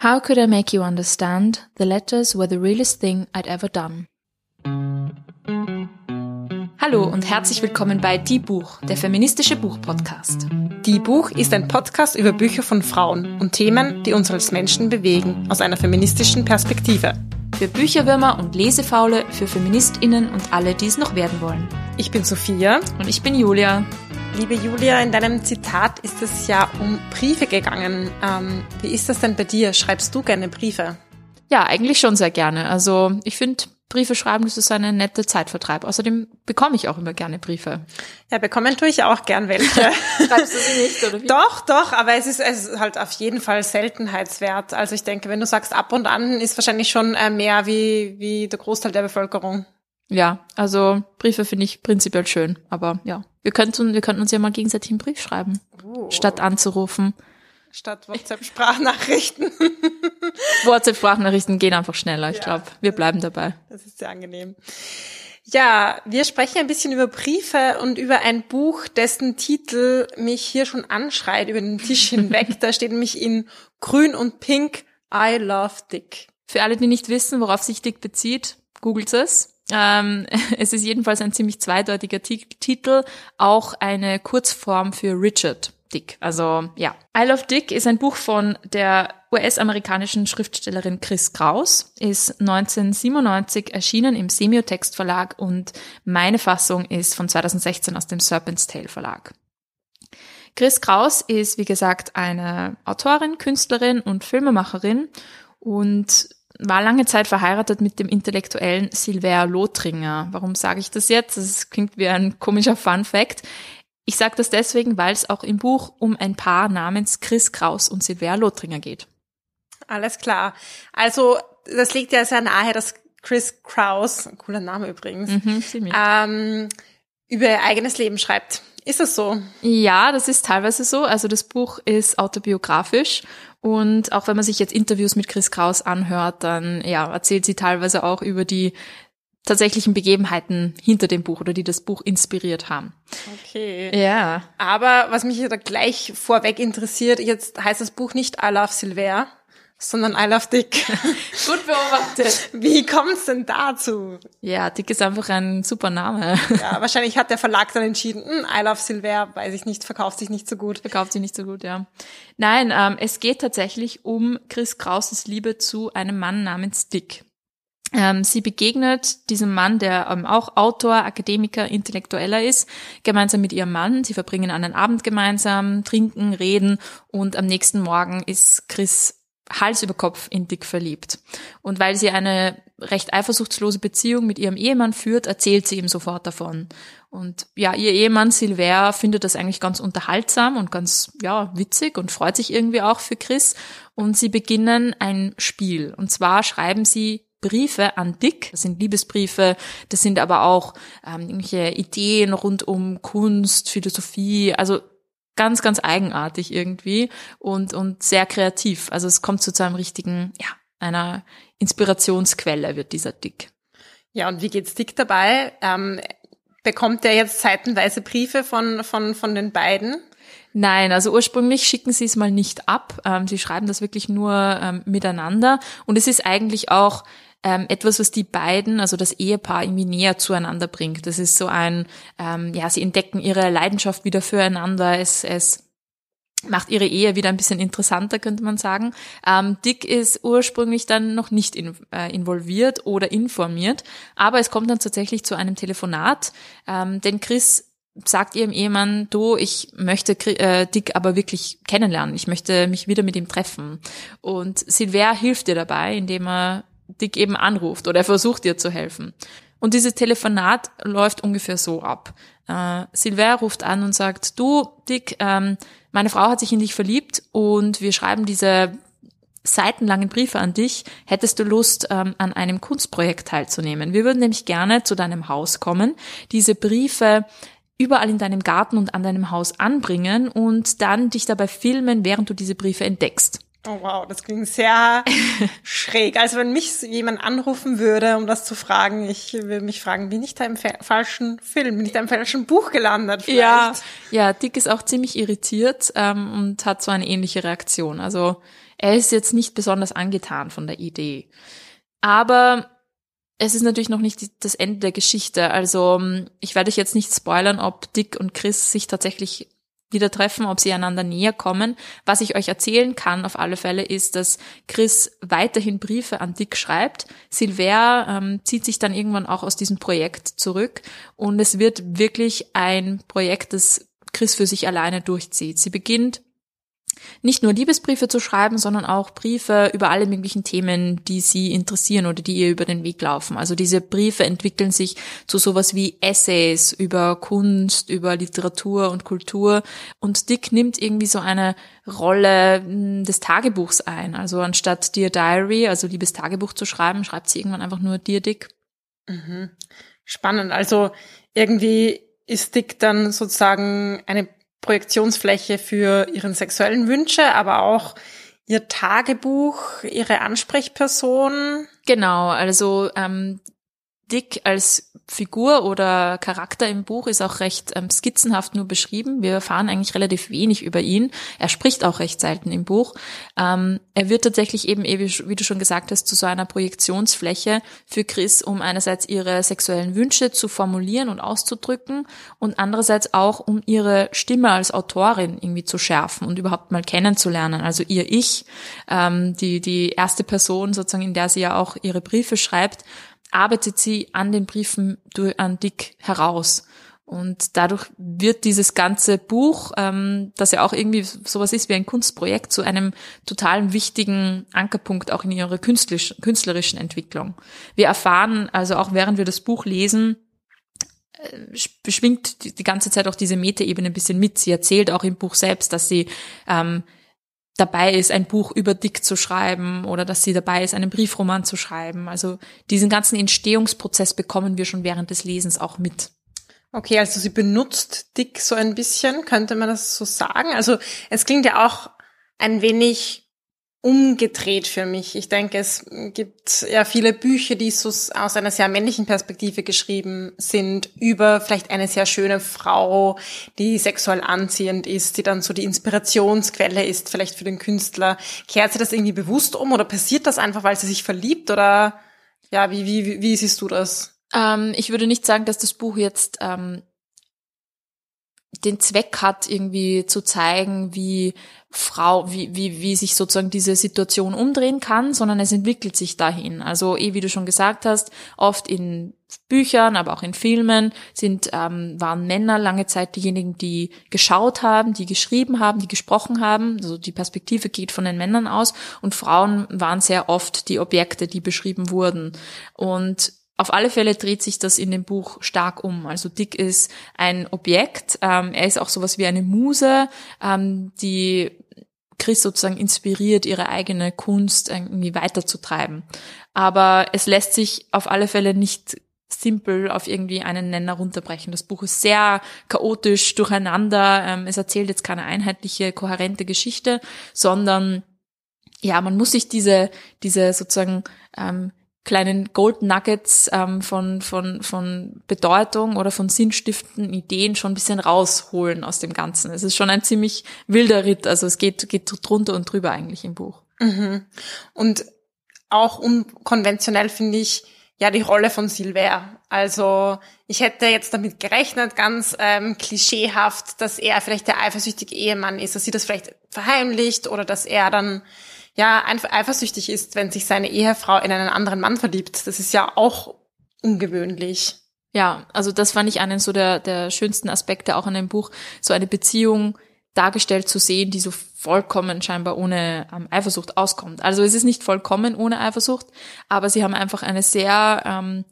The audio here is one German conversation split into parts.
How could I make you understand? The letters were the realest thing I'd ever done. Hallo und herzlich willkommen bei Die Buch, der feministische Buchpodcast. Die Buch ist ein Podcast über Bücher von Frauen und Themen, die uns als Menschen bewegen, aus einer feministischen Perspektive. Für Bücherwürmer und Lesefaule, für FeministInnen und alle, die es noch werden wollen. Ich bin Sophia. Und ich bin Julia. Liebe Julia, in deinem Zitat ist es ja um Briefe gegangen. Ähm, wie ist das denn bei dir? Schreibst du gerne Briefe? Ja, eigentlich schon sehr gerne. Also ich finde, Briefe schreiben, das ist eine nette Zeitvertreib. Außerdem bekomme ich auch immer gerne Briefe. Ja, bekommen tue ich auch gern welche. Schreibst du sie nicht, oder wie? Doch, doch, aber es ist, es ist halt auf jeden Fall Seltenheitswert. Also ich denke, wenn du sagst ab und an, ist wahrscheinlich schon äh, mehr wie, wie der Großteil der Bevölkerung. Ja, also Briefe finde ich prinzipiell schön, aber ja. Wir könnten, wir könnten uns ja mal gegenseitig einen Brief schreiben, Uh. statt anzurufen. Statt WhatsApp-Sprachnachrichten. WhatsApp-Sprachnachrichten gehen einfach schneller, ich Ja. glaube. Wir bleiben dabei. Das ist sehr angenehm. Ja, wir sprechen ein bisschen über Briefe und über ein Buch, dessen Titel mich hier schon anschreit über den Tisch hinweg. da steht nämlich in grün und pink I love Dick. Für alle, die nicht wissen, worauf sich Dick bezieht, googelt es. Ähm, es ist jedenfalls ein ziemlich zweideutiger Ti- Titel, auch eine Kurzform für Richard Dick. Also ja. I Love Dick ist ein Buch von der US-amerikanischen Schriftstellerin Chris Kraus, ist 1997 erschienen im Semiotext Verlag und meine Fassung ist von 2016 aus dem Serpent's Tale Verlag. Chris Kraus ist, wie gesagt, eine Autorin, Künstlerin und Filmemacherin und war lange Zeit verheiratet mit dem intellektuellen Silver Lothringer. Warum sage ich das jetzt? Das klingt wie ein komischer Fun Fact. Ich sage das deswegen, weil es auch im Buch um ein Paar namens Chris Kraus und Silver Lothringer geht. Alles klar. Also, das liegt ja sehr nahe, dass Chris Kraus, ein cooler Name übrigens, Mhm, ähm, über ihr eigenes Leben schreibt. Ist das so? Ja, das ist teilweise so. Also das Buch ist autobiografisch und auch wenn man sich jetzt Interviews mit Chris Kraus anhört, dann ja, erzählt sie teilweise auch über die tatsächlichen Begebenheiten hinter dem Buch oder die das Buch inspiriert haben. Okay. Ja. Aber was mich da gleich vorweg interessiert, jetzt heißt das Buch nicht I Love Silver, sondern I Love Dick. Gut beobachtet. Wie kommt es denn dazu? Ja, Dick ist einfach ein super Name. Ja, wahrscheinlich hat der Verlag dann entschieden, hm, I Love Silver, weiß ich nicht, verkauft sich nicht so gut. Verkauft sie nicht so gut, ja. Nein, ähm, es geht tatsächlich um Chris Krauses Liebe zu einem Mann namens Dick. Ähm, sie begegnet diesem Mann, der ähm, auch Autor, Akademiker, Intellektueller ist, gemeinsam mit ihrem Mann. Sie verbringen einen Abend gemeinsam, trinken, reden und am nächsten Morgen ist Chris Hals über Kopf in Dick verliebt. Und weil sie eine recht eifersuchtslose Beziehung mit ihrem Ehemann führt, erzählt sie ihm sofort davon. Und ja, ihr Ehemann Silver findet das eigentlich ganz unterhaltsam und ganz, ja, witzig und freut sich irgendwie auch für Chris. Und sie beginnen ein Spiel. Und zwar schreiben sie Briefe an Dick. Das sind Liebesbriefe, das sind aber auch ähm, irgendwelche Ideen rund um Kunst, Philosophie, also ganz, ganz eigenartig irgendwie und, und sehr kreativ. Also es kommt so zu einem richtigen, ja, einer Inspirationsquelle wird dieser Dick. Ja, und wie geht's Dick dabei? Ähm, bekommt er jetzt seitenweise Briefe von, von, von den beiden? Nein, also ursprünglich schicken sie es mal nicht ab. Ähm, sie schreiben das wirklich nur ähm, miteinander. Und es ist eigentlich auch ähm, etwas, was die beiden, also das Ehepaar, irgendwie näher zueinander bringt. Das ist so ein, ähm, ja, sie entdecken ihre Leidenschaft wieder füreinander. Es, es macht ihre Ehe wieder ein bisschen interessanter, könnte man sagen. Ähm, Dick ist ursprünglich dann noch nicht in, äh, involviert oder informiert, aber es kommt dann tatsächlich zu einem Telefonat, ähm, denn Chris sagt ihrem Ehemann, du, ich möchte äh, Dick aber wirklich kennenlernen, ich möchte mich wieder mit ihm treffen. Und Silver hilft ihr dabei, indem er Dick eben anruft oder er versucht ihr zu helfen. Und dieses Telefonat läuft ungefähr so ab. Äh, Silver ruft an und sagt, du, Dick, ähm, meine Frau hat sich in dich verliebt und wir schreiben diese seitenlangen Briefe an dich. Hättest du Lust, ähm, an einem Kunstprojekt teilzunehmen? Wir würden nämlich gerne zu deinem Haus kommen, diese Briefe überall in deinem Garten und an deinem Haus anbringen und dann dich dabei filmen, während du diese Briefe entdeckst. Oh wow, das klingt sehr schräg. Also wenn mich jemand anrufen würde, um das zu fragen, ich würde mich fragen, bin ich da im fa- falschen Film, bin ich da im falschen Buch gelandet vielleicht? Ja, ja, Dick ist auch ziemlich irritiert ähm, und hat so eine ähnliche Reaktion. Also er ist jetzt nicht besonders angetan von der Idee. Aber es ist natürlich noch nicht das Ende der Geschichte. Also ich werde euch jetzt nicht spoilern, ob Dick und Chris sich tatsächlich wieder treffen, ob sie einander näher kommen. Was ich euch erzählen kann auf alle Fälle ist, dass Chris weiterhin Briefe an Dick schreibt. Silver ähm, zieht sich dann irgendwann auch aus diesem Projekt zurück und es wird wirklich ein Projekt, das Chris für sich alleine durchzieht. Sie beginnt nicht nur Liebesbriefe zu schreiben, sondern auch Briefe über alle möglichen Themen, die sie interessieren oder die ihr über den Weg laufen. Also diese Briefe entwickeln sich zu sowas wie Essays über Kunst, über Literatur und Kultur. Und Dick nimmt irgendwie so eine Rolle hm, des Tagebuchs ein. Also anstatt Dear Diary, also liebes Tagebuch zu schreiben, schreibt sie irgendwann einfach nur Dear Dick. Mhm. Spannend. Also irgendwie ist Dick dann sozusagen eine Projektionsfläche für ihren sexuellen Wünsche, aber auch ihr Tagebuch, ihre Ansprechperson. Genau, also ähm, Dick als Figur oder Charakter im Buch ist auch recht ähm, skizzenhaft nur beschrieben. Wir erfahren eigentlich relativ wenig über ihn. Er spricht auch recht selten im Buch. Ähm, er wird tatsächlich eben, wie du schon gesagt hast, zu so einer Projektionsfläche für Chris, um einerseits ihre sexuellen Wünsche zu formulieren und auszudrücken und andererseits auch, um ihre Stimme als Autorin irgendwie zu schärfen und überhaupt mal kennenzulernen. Also ihr Ich, ähm, die, die erste Person sozusagen, in der sie ja auch ihre Briefe schreibt, arbeitet sie an den Briefen an Dick heraus. Und dadurch wird dieses ganze Buch, ähm, das ja auch irgendwie sowas ist wie ein Kunstprojekt, zu einem total wichtigen Ankerpunkt auch in ihrer künstlerisch, künstlerischen Entwicklung. Wir erfahren also auch während wir das Buch lesen, äh, beschwingt die, die ganze Zeit auch diese Metaebene ein bisschen mit. Sie erzählt auch im Buch selbst, dass sie ähm, dabei ist, ein Buch über Dick zu schreiben oder dass sie dabei ist, einen Briefroman zu schreiben. Also diesen ganzen Entstehungsprozess bekommen wir schon während des Lesens auch mit. Okay, also sie benutzt Dick so ein bisschen, könnte man das so sagen? Also es klingt ja auch ein wenig umgedreht für mich. Ich denke, es gibt ja viele Bücher, die so aus einer sehr männlichen Perspektive geschrieben sind, über vielleicht eine sehr schöne Frau, die sexuell anziehend ist, die dann so die Inspirationsquelle ist, vielleicht für den Künstler. Kehrt sie das irgendwie bewusst um oder passiert das einfach, weil sie sich verliebt oder ja, wie, wie, wie siehst du das? Ähm, ich würde nicht sagen, dass das Buch jetzt ähm, den Zweck hat, irgendwie zu zeigen, wie Frau, wie, wie, wie sich sozusagen diese Situation umdrehen kann, sondern es entwickelt sich dahin. Also, eh, wie du schon gesagt hast, oft in Büchern, aber auch in Filmen sind, ähm, waren Männer lange Zeit diejenigen, die geschaut haben, die geschrieben haben, die gesprochen haben. Also die Perspektive geht von den Männern aus und Frauen waren sehr oft die Objekte, die beschrieben wurden. Und auf alle Fälle dreht sich das in dem Buch stark um. Also Dick ist ein Objekt. Ähm, er ist auch sowas wie eine Muse, ähm, die Chris sozusagen inspiriert, ihre eigene Kunst irgendwie weiterzutreiben. Aber es lässt sich auf alle Fälle nicht simpel auf irgendwie einen Nenner runterbrechen. Das Buch ist sehr chaotisch durcheinander. Ähm, es erzählt jetzt keine einheitliche, kohärente Geschichte, sondern ja, man muss sich diese, diese sozusagen ähm, kleinen Gold Nuggets ähm, von, von, von Bedeutung oder von sinnstiftenden Ideen schon ein bisschen rausholen aus dem Ganzen. Es ist schon ein ziemlich wilder Ritt, also es geht, geht drunter und drüber eigentlich im Buch. Mhm. Und auch unkonventionell finde ich ja die Rolle von Silver. Also ich hätte jetzt damit gerechnet, ganz ähm, klischeehaft, dass er vielleicht der eifersüchtige Ehemann ist, dass sie das vielleicht verheimlicht oder dass er dann ja eifersüchtig ist, wenn sich seine Ehefrau in einen anderen Mann verliebt. Das ist ja auch ungewöhnlich. Ja, also das fand ich einen so der, der schönsten Aspekte auch in dem Buch, so eine Beziehung dargestellt zu sehen, die so vollkommen scheinbar ohne ähm, Eifersucht auskommt. Also es ist nicht vollkommen ohne Eifersucht, aber sie haben einfach eine sehr ähm,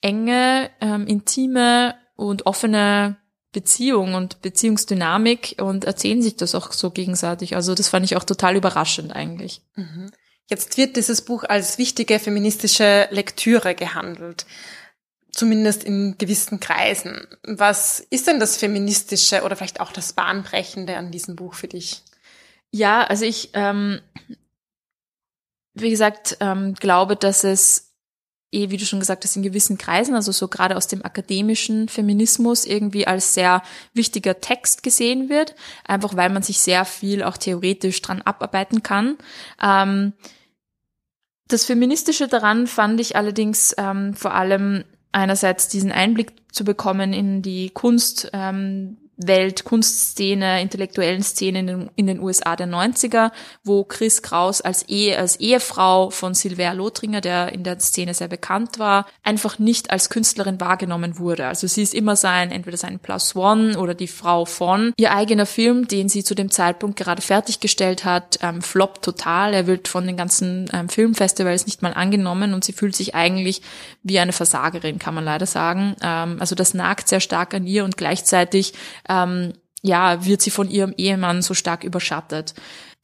enge, ähm, intime und offene Beziehung und Beziehungsdynamik und erzählen sich das auch so gegenseitig. Also das fand ich auch total überraschend eigentlich. Mhm. Jetzt wird dieses Buch als wichtige feministische Lektüre gehandelt. Zumindest in gewissen Kreisen. Was ist denn das Feministische oder vielleicht auch das Bahnbrechende an diesem Buch für dich? Ja, also ich, ähm, wie gesagt, ähm, glaube, dass es eh, wie du schon gesagt hast, in gewissen Kreisen, also so gerade aus dem akademischen Feminismus irgendwie als sehr wichtiger Text gesehen wird, einfach weil man sich sehr viel auch theoretisch dran abarbeiten kann. Ähm, das Feministische daran fand ich allerdings ähm, vor allem einerseits diesen Einblick zu bekommen in die Kunst, ähm, Welt, Kunstszene, intellektuellen Szene in den, in den, USA der 90er, wo Chris Kraus als, Ehe, als Ehefrau von Silvia Lothringer, der in der Szene sehr bekannt war, einfach nicht als Künstlerin wahrgenommen wurde. Also sie ist immer sein, entweder sein Plus One oder die Frau von. Ihr eigener Film, den sie zu dem Zeitpunkt gerade fertiggestellt hat, ähm, floppt total. Er wird von den ganzen ähm, Filmfestivals nicht mal angenommen und sie fühlt sich eigentlich wie eine Versagerin, kann man leider sagen. Ähm, also das nagt sehr stark an ihr und gleichzeitig ähm, ja, wird sie von ihrem Ehemann so stark überschattet.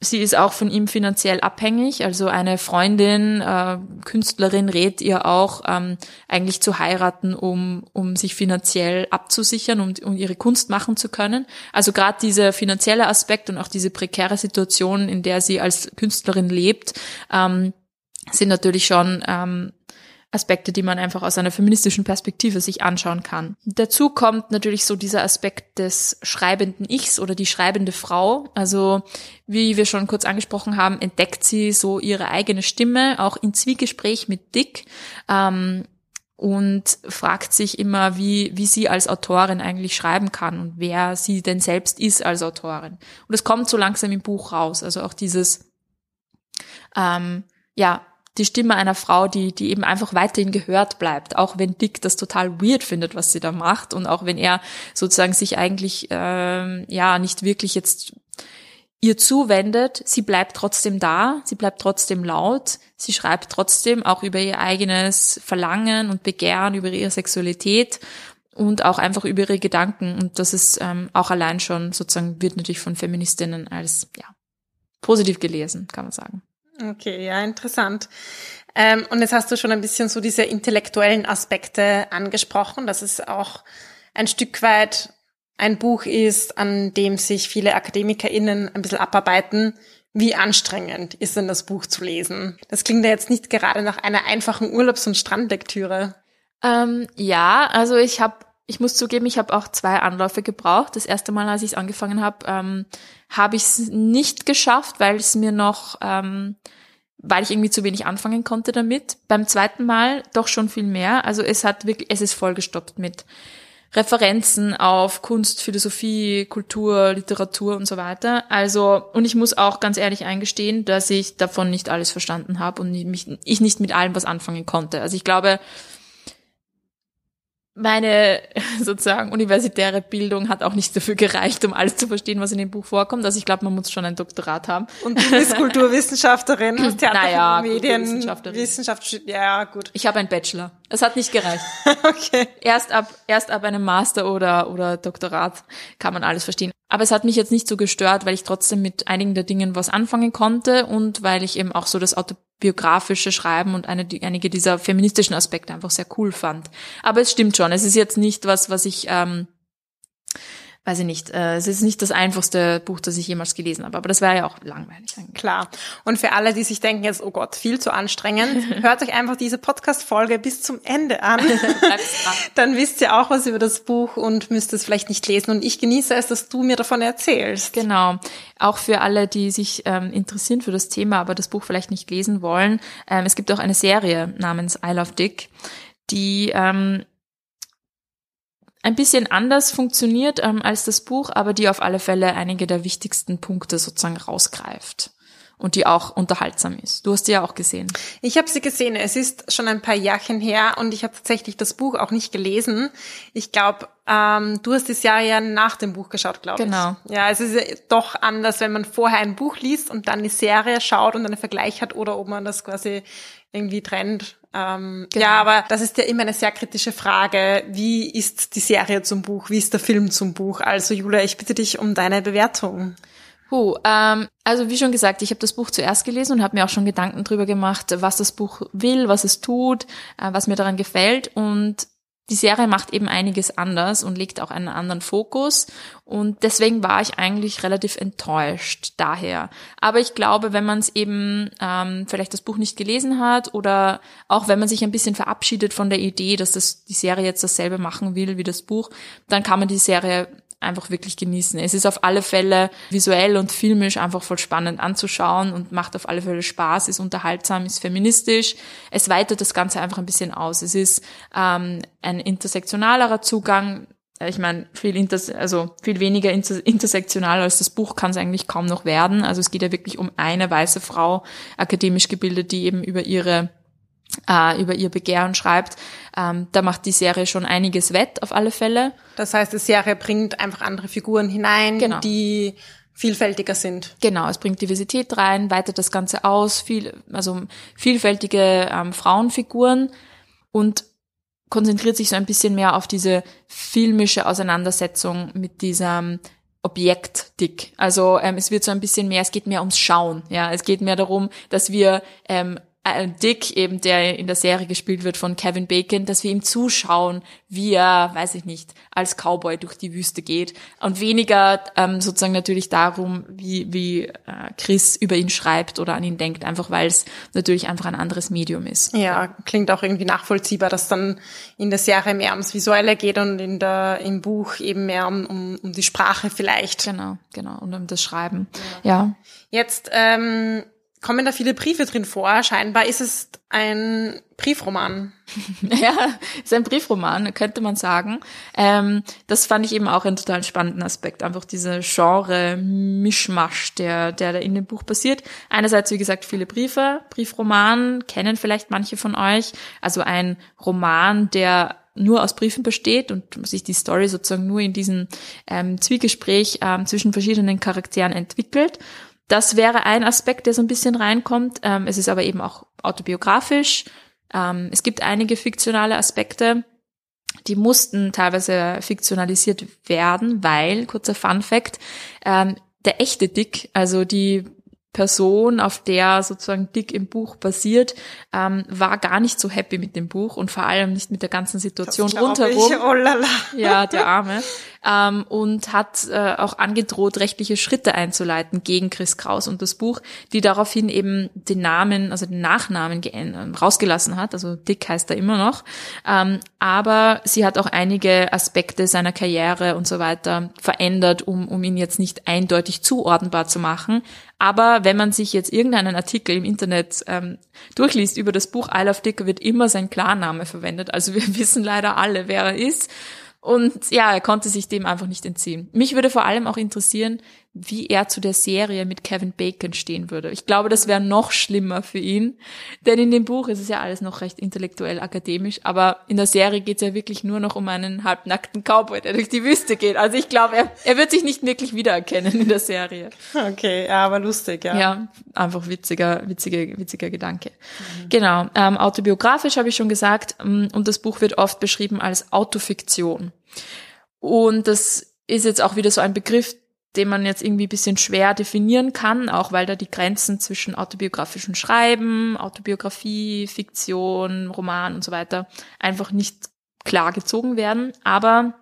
Sie ist auch von ihm finanziell abhängig. Also eine Freundin, äh, Künstlerin rät ihr auch, ähm, eigentlich zu heiraten, um, um sich finanziell abzusichern, um, um ihre Kunst machen zu können. Also gerade dieser finanzielle Aspekt und auch diese prekäre Situation, in der sie als Künstlerin lebt, ähm, sind natürlich schon ähm, Aspekte, die man einfach aus einer feministischen Perspektive sich anschauen kann. Dazu kommt natürlich so dieser Aspekt des schreibenden Ichs oder die schreibende Frau. Also wie wir schon kurz angesprochen haben, entdeckt sie so ihre eigene Stimme, auch in Zwiegespräch mit Dick. Ähm, und fragt sich immer, wie, wie sie als Autorin eigentlich schreiben kann und wer sie denn selbst ist als Autorin. Und es kommt so langsam im Buch raus. Also auch dieses, ähm, ja, die Stimme einer Frau, die, die eben einfach weiterhin gehört bleibt, auch wenn Dick das total weird findet, was sie da macht und auch wenn er sozusagen sich eigentlich ähm, ja nicht wirklich jetzt ihr zuwendet, sie bleibt trotzdem da, sie bleibt trotzdem laut, sie schreibt trotzdem auch über ihr eigenes Verlangen und Begehren, über ihre Sexualität und auch einfach über ihre Gedanken und das ist ähm, auch allein schon sozusagen wird natürlich von Feministinnen als ja positiv gelesen, kann man sagen. Okay, ja, interessant. Ähm, und jetzt hast du schon ein bisschen so diese intellektuellen Aspekte angesprochen, dass es auch ein Stück weit ein Buch ist, an dem sich viele AkademikerInnen ein bisschen abarbeiten. Wie anstrengend ist denn das Buch zu lesen? Das klingt ja jetzt nicht gerade nach einer einfachen Urlaubs- und Strandlektüre. Ähm, ja, also ich habe ich muss zugeben, ich habe auch zwei Anläufe gebraucht. Das erste Mal, als ich es angefangen habe, ähm, habe ich es nicht geschafft, weil es mir noch, ähm, weil ich irgendwie zu wenig anfangen konnte damit. Beim zweiten Mal doch schon viel mehr. Also es hat wirklich, es ist vollgestoppt mit Referenzen auf Kunst, Philosophie, Kultur, Literatur und so weiter. Also, und ich muss auch ganz ehrlich eingestehen, dass ich davon nicht alles verstanden habe und mich, ich nicht mit allem was anfangen konnte. Also ich glaube, meine sozusagen universitäre Bildung hat auch nicht dafür gereicht, um alles zu verstehen, was in dem Buch vorkommt. Also ich glaube, man muss schon ein Doktorat haben. Und du bist Kulturwissenschaftlerin, hast Theater naja, Medien, Wissenschaft, ja gut. Ich habe einen Bachelor. Es hat nicht gereicht. okay. Erst ab erst ab einem Master oder oder Doktorat kann man alles verstehen. Aber es hat mich jetzt nicht so gestört, weil ich trotzdem mit einigen der Dingen was anfangen konnte und weil ich eben auch so das autobiografische Schreiben und eine, einige dieser feministischen Aspekte einfach sehr cool fand. Aber es stimmt schon, es ist jetzt nicht was, was ich ähm, weiß ich nicht, äh, es ist nicht das einfachste Buch, das ich jemals gelesen habe, aber das wäre ja auch langweilig. Eigentlich. Klar. Und für alle, die sich denken jetzt, oh Gott, viel zu anstrengend, hört euch einfach diese Podcast-Folge bis zum Ende an. Dann wisst ihr auch was über das Buch und müsst es vielleicht nicht lesen. Und ich genieße es, dass du mir davon erzählst. Genau. Auch für alle, die sich ähm, interessieren für das Thema, aber das Buch vielleicht nicht lesen wollen. Ähm, es gibt auch eine Serie namens I Love Dick, die ähm, ein bisschen anders funktioniert ähm, als das Buch, aber die auf alle Fälle einige der wichtigsten Punkte sozusagen rausgreift und die auch unterhaltsam ist. Du hast sie ja auch gesehen. Ich habe sie gesehen. Es ist schon ein paar Jahrchen her und ich habe tatsächlich das Buch auch nicht gelesen. Ich glaube, ähm, du hast das Jahr ja nach dem Buch geschaut, glaube genau. ich. Genau. Ja, es ist doch anders, wenn man vorher ein Buch liest und dann die Serie schaut und einen Vergleich hat oder ob man das quasi irgendwie trennt. Ähm, genau. Ja, aber das ist ja immer eine sehr kritische Frage. Wie ist die Serie zum Buch? Wie ist der Film zum Buch? Also Julia, ich bitte dich um deine Bewertung. Huh, ähm, also wie schon gesagt, ich habe das Buch zuerst gelesen und habe mir auch schon Gedanken drüber gemacht, was das Buch will, was es tut, äh, was mir daran gefällt. Und die Serie macht eben einiges anders und legt auch einen anderen Fokus. Und deswegen war ich eigentlich relativ enttäuscht daher. Aber ich glaube, wenn man es eben ähm, vielleicht das Buch nicht gelesen hat oder auch wenn man sich ein bisschen verabschiedet von der Idee, dass das die Serie jetzt dasselbe machen will wie das Buch, dann kann man die Serie einfach wirklich genießen. Es ist auf alle Fälle visuell und filmisch einfach voll spannend anzuschauen und macht auf alle Fälle Spaß, ist unterhaltsam, ist feministisch. Es weitet das Ganze einfach ein bisschen aus. Es ist ähm, ein intersektionalerer Zugang. Ich meine, viel, Inters also viel weniger inter intersektional als das Buch kann es eigentlich kaum noch werden. Also es geht ja wirklich um eine weiße Frau, akademisch gebildet, die eben über ihre äh, über ihr Begehren schreibt. Ähm, da macht die Serie schon einiges wett, auf alle Fälle. Das heißt, die Serie bringt einfach andere Figuren hinein, genau. die vielfältiger sind. Genau, es bringt Diversität rein, weitet das Ganze aus, viel, also vielfältige ähm, Frauenfiguren und konzentriert sich so ein bisschen mehr auf diese filmische Auseinandersetzung mit diesem Objekt dick. Also ähm, es wird so ein bisschen mehr, es geht mehr ums Schauen. Ja, es geht mehr darum, dass wir ähm, äh, Dick, eben der in der Serie gespielt wird von Kevin Bacon, dass wir ihm zuschauen, wie er, weiß ich nicht, als Cowboy durch die Wüste geht und weniger ähm, sozusagen natürlich darum, wie, wie äh, Chris über ihn schreibt oder an ihn denkt, einfach weil es natürlich einfach ein anderes Medium ist. Ja, klingt auch irgendwie nachvollziehbar, dass dann in der Serie mehr ums Visuelle geht und in der, im Buch eben mehr um, um, um die Sprache vielleicht. Genau, genau, und um das Schreiben. Ja. ja. Jetzt ähm, kommen da viele Briefe drin vor. Scheinbar ist es ein Briefroman. ja, ist ein Briefroman, könnte man sagen. Ähm, das fand ich eben auch einen total spannenden Aspekt. Einfach dieser Genre-Mischmasch, der, der da in dem Buch passiert. Einerseits, wie gesagt, viele Briefe. Briefroman kennen vielleicht manche von euch. Also ein Roman, der nur aus Briefen besteht und sich die Story sozusagen nur in diesem ähm, Zwiegespräch ähm, zwischen verschiedenen Charakteren entwickelt. Das wäre ein Aspekt, der so ein bisschen reinkommt. Ähm, es ist aber eben auch autobiografisch. Ähm, es gibt einige fiktionale Aspekte, die mussten teilweise fiktionalisiert werden, weil, kurzer Fun fact, ähm, der echte Dick, also die Person, auf der sozusagen Dick im Buch basiert, ähm, war gar nicht so happy mit dem Buch und vor allem nicht mit der ganzen Situation rundherum. Ich. Oh lala. Ja, der Arme. Ähm, und hat äh, auch angedroht, rechtliche Schritte einzuleiten gegen Chris Kraus und das Buch, die daraufhin eben den Namen, also den Nachnamen rausgelassen hat. Also Dick heißt er immer noch. Ähm, aber sie hat auch einige Aspekte seiner Karriere und so weiter verändert, um, um ihn jetzt nicht eindeutig zuordnenbar zu machen. Aber wenn man sich jetzt irgendeinen Artikel im Internet ähm, durchliest über das Buch Isle of Dick, wird immer sein Klarname verwendet. Also wir wissen leider alle, wer er ist. Und ja, er konnte sich dem einfach nicht entziehen. Mich würde vor allem auch interessieren, wie er zu der Serie mit Kevin Bacon stehen würde. Ich glaube, das wäre noch schlimmer für ihn, denn in dem Buch ist es ja alles noch recht intellektuell akademisch, aber in der Serie geht es ja wirklich nur noch um einen halbnackten Cowboy, der durch die Wüste geht. Also ich glaube, er, er wird sich nicht wirklich wiedererkennen in der Serie. Okay, ja, aber lustig, ja. Ja, einfach witziger, witziger, witziger Gedanke. Mhm. Genau, ähm, autobiografisch habe ich schon gesagt ähm, und das Buch wird oft beschrieben als Autofiktion. Und das ist jetzt auch wieder so ein Begriff, den man jetzt irgendwie bisschen schwer definieren kann, auch weil da die Grenzen zwischen autobiografischem Schreiben, Autobiografie, Fiktion, Roman und so weiter einfach nicht klar gezogen werden. Aber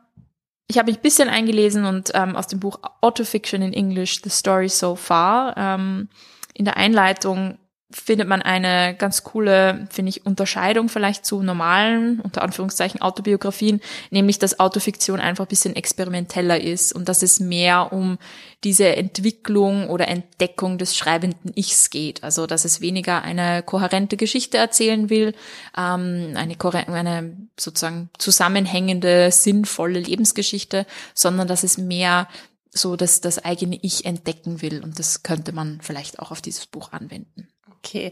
ich habe mich ein bisschen eingelesen und ähm, aus dem Buch Autofiction in English, The Story So Far, ähm, in der Einleitung findet man eine ganz coole, finde ich, Unterscheidung vielleicht zu normalen, unter Anführungszeichen, Autobiografien, nämlich dass Autofiktion einfach ein bisschen experimenteller ist und dass es mehr um diese Entwicklung oder Entdeckung des schreibenden Ichs geht. Also dass es weniger eine kohärente Geschichte erzählen will, ähm, eine, eine sozusagen zusammenhängende, sinnvolle Lebensgeschichte, sondern dass es mehr so dass das eigene Ich entdecken will. Und das könnte man vielleicht auch auf dieses Buch anwenden. Okay.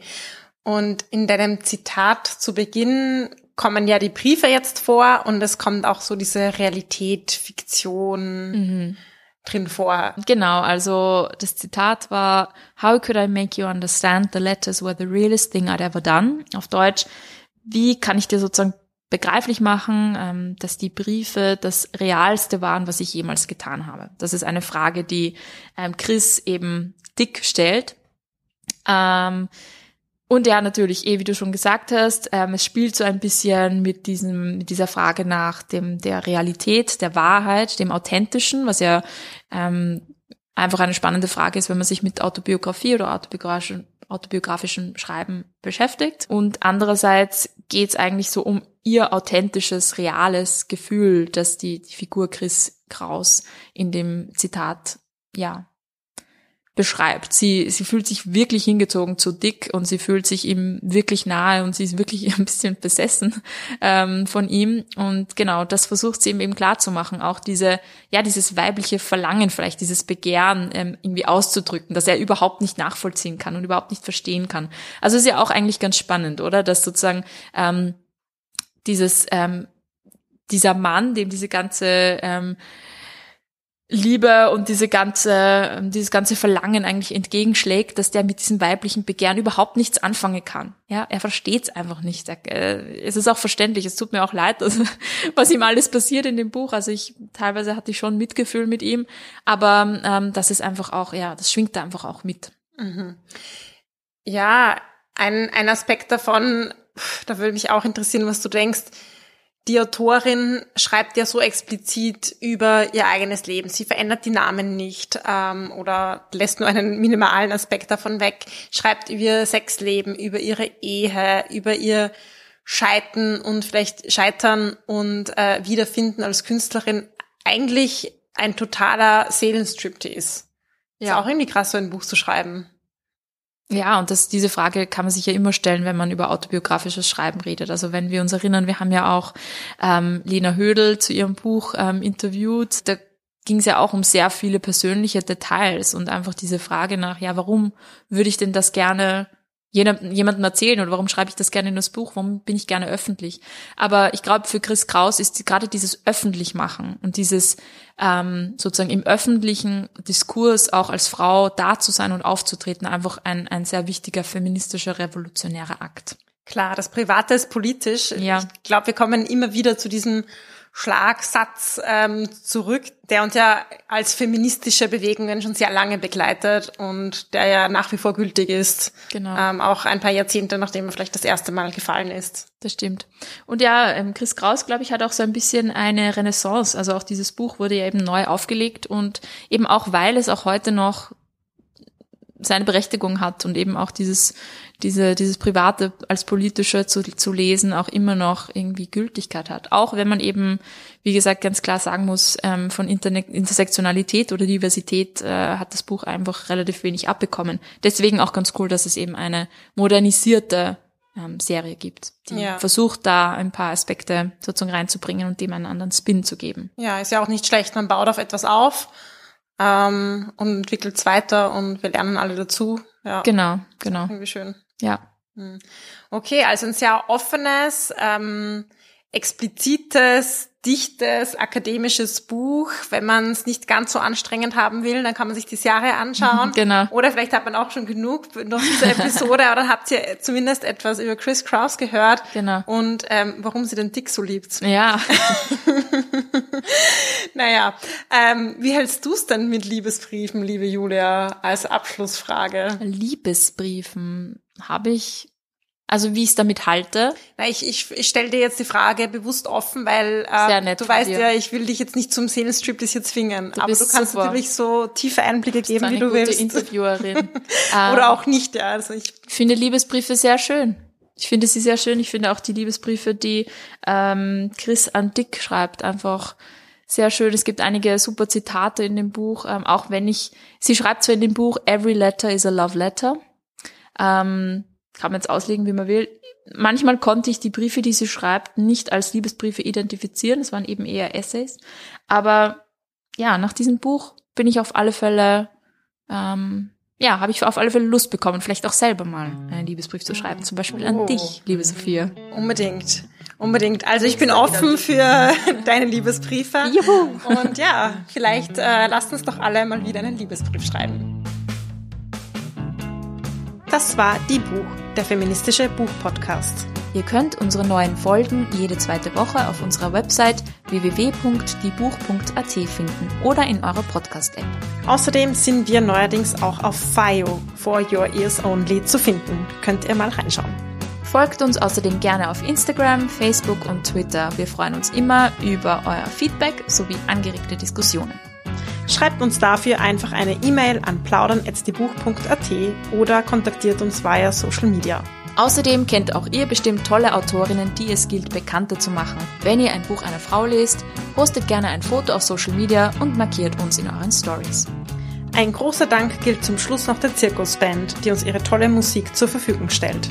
Und in deinem Zitat zu Beginn kommen ja die Briefe jetzt vor und es kommt auch so diese Realität, Fiktion mhm. drin vor. Genau, also das Zitat war, How could I make you understand the letters were the realest thing I'd ever done? Auf Deutsch, wie kann ich dir sozusagen begreiflich machen, ähm, dass die Briefe das Realste waren, was ich jemals getan habe? Das ist eine Frage, die ähm, Chris eben dick stellt ähm, Und ja, natürlich, eh, wie du schon gesagt hast, ähm, es spielt so ein bisschen mit diesem, mit dieser Frage nach dem, der Realität, der Wahrheit, dem Authentischen, was ja ähm, einfach eine spannende Frage ist, wenn man sich mit Autobiografie oder autobiografischen, autobiografischem Schreiben beschäftigt. Und andererseits geht es eigentlich so um ihr authentisches, reales Gefühl, das die, die Figur Chris Kraus in dem Zitat, ja, beschreibt. Sie, sie fühlt sich wirklich hingezogen zu Dick und sie fühlt sich ihm wirklich nahe und sie ist wirklich ein bisschen besessen ähm, von ihm. Und genau, das versucht sie ihm eben klar zu machen. Auch diese, ja, dieses weibliche Verlangen, vielleicht dieses Begehren ähm, irgendwie auszudrücken, dass er überhaupt nicht nachvollziehen kann und überhaupt nicht verstehen kann. Also ist ja auch eigentlich ganz spannend, oder? Dass sozusagen ähm, dieses ähm, dieser Mann, dem diese ganze ähm, Liebe und diese ganze, dieses ganze Verlangen eigentlich entgegenschlägt, dass der mit diesem weiblichen Begehren überhaupt nichts anfangen kann. Ja, er versteht es einfach nicht. Äh, es ist auch verständlich. Es tut mir auch leid, also, was ihm alles passiert in dem Buch. Also ich teilweise hatte ich schon Mitgefühl mit ihm, aber ähm, das ist einfach auch, ja, das schwingt da einfach auch mit. Mhm. Ja, ein, ein Aspekt davon, da würde mich auch interessieren, was du denkst die Autorin schreibt ja so explizit über ihr eigenes Leben. Sie verändert die Namen nicht ähm, oder lässt nur einen minimalen Aspekt davon weg. Schreibt über ihr Sexleben, über ihre Ehe, über ihr Scheitern und vielleicht Scheitern und äh, Wiederfinden als Künstlerin. Eigentlich ein totaler Seelenstriptease. Ja. Ist auch irgendwie krass, so ein Buch zu schreiben. Ja, und das, diese Frage kann man sich ja immer stellen, wenn man über autobiografisches Schreiben redet. Also wenn wir uns erinnern, wir haben ja auch ähm, Lena Hödel zu ihrem Buch ähm, interviewt. Da ging es ja auch um sehr viele persönliche Details und einfach diese Frage nach, ja, warum würde ich denn das gerne jemandem erzählen oder warum schreibe ich das gerne in das Buch, warum bin ich gerne öffentlich. Aber ich glaube, für Chris Kraus ist gerade dieses Öffentlichmachen und dieses ähm, sozusagen im öffentlichen Diskurs auch als Frau da zu sein und aufzutreten einfach ein, ein sehr wichtiger feministischer, revolutionärer Akt. Klar, das Private ist politisch. Ja. Ich glaube, wir kommen immer wieder zu diesem Schlagsatz ähm, zurück, der uns ja als feministische Bewegungen schon sehr lange begleitet und der ja nach wie vor gültig ist. Genau. Ähm, auch ein paar Jahrzehnte, nachdem er vielleicht das erste Mal gefallen ist. Das stimmt. Und ja, ähm, Chris Kraus, glaube ich, hat auch so ein bisschen eine Renaissance. Also auch dieses Buch wurde ja eben neu aufgelegt und eben auch, weil es auch heute noch seine Berechtigung hat und eben auch dieses, diese, dieses Private als politische zu, zu lesen auch immer noch irgendwie Gültigkeit hat. Auch wenn man eben, wie gesagt, ganz klar sagen muss, ähm, von Interne Intersektionalität oder Diversität äh, hat das Buch einfach relativ wenig abbekommen. Deswegen auch ganz cool, dass es eben eine modernisierte ähm, Serie gibt, die ja. versucht da ein paar Aspekte sozusagen reinzubringen und dem einen anderen Spin zu geben. Ja, ist ja auch nicht schlecht. Man baut auf etwas auf ähm, und entwickelt es weiter und wir lernen alle dazu. Ja. Genau, genau. Irgendwie schön. Ja. Hm. Okay, also ein sehr offenes, ähm, explizites, dichtes, akademisches Buch. Wenn man es nicht ganz so anstrengend haben will, dann kann man sich die Jahre anschauen. Genau. Oder vielleicht hat man auch schon genug nach dieser Episode, aber dann habt ihr zumindest etwas über Chris Kraus gehört. Genau. Und ähm, warum sie den Dick so liebt. Ja. naja, ähm, wie hältst du es denn mit Liebesbriefen, liebe Julia, als Abschlussfrage? Liebesbriefen habe ich also wie ich es damit halte? Na, ich, ich, ich stelle dir jetzt die Frage bewusst offen, weil äh, du weißt dir. ja, ich will dich jetzt nicht zum Seelenstrip hier zwingen, du aber du kannst super. natürlich so tiefe Einblicke geben, wie du willst. Interviewerin. Oder auch nicht, ja. Also ich finde Liebesbriefe sehr schön. Ich finde sie sehr schön. Ich finde auch die Liebesbriefe, die ähm, Chris an Dick schreibt, einfach sehr schön. Es gibt einige super Zitate in dem Buch, ähm, auch wenn ich, sie schreibt zwar in dem Buch, Every letter is a love letter. Ähm, kann man jetzt auslegen, wie man will. Manchmal konnte ich die Briefe, die sie schreibt, nicht als Liebesbriefe identifizieren. Es waren eben eher Essays. Aber ja, nach diesem Buch bin ich auf alle Fälle, ähm, ja, habe ich auf alle Fälle Lust bekommen, vielleicht auch selber mal einen Liebesbrief zu schreiben. Zum Beispiel an oh. dich, liebe Sophia. Unbedingt. Unbedingt. Also ich bin offen für deine Liebesbriefe. Juhu. Und ja, vielleicht äh, lasst uns doch alle mal wieder einen Liebesbrief schreiben. Das war Die Buch, der feministische Buchpodcast. Ihr könnt unsere neuen Folgen jede zweite Woche auf unserer Website www.diebuch.at finden oder in eurer Podcast-App. Außerdem sind wir neuerdings auch auf FIO, For Your Ears Only, zu finden. Könnt ihr mal reinschauen. Folgt uns außerdem gerne auf Instagram, Facebook und Twitter. Wir freuen uns immer über euer Feedback sowie angeregte Diskussionen. Schreibt uns dafür einfach eine E-Mail an plaudern.diebuch.at oder kontaktiert uns via Social Media. Außerdem kennt auch ihr bestimmt tolle Autorinnen, die es gilt bekannter zu machen. Wenn ihr ein Buch einer Frau lest, postet gerne ein Foto auf Social Media und markiert uns in euren Stories. Ein großer Dank gilt zum Schluss noch der Zirkusband, die uns ihre tolle Musik zur Verfügung stellt.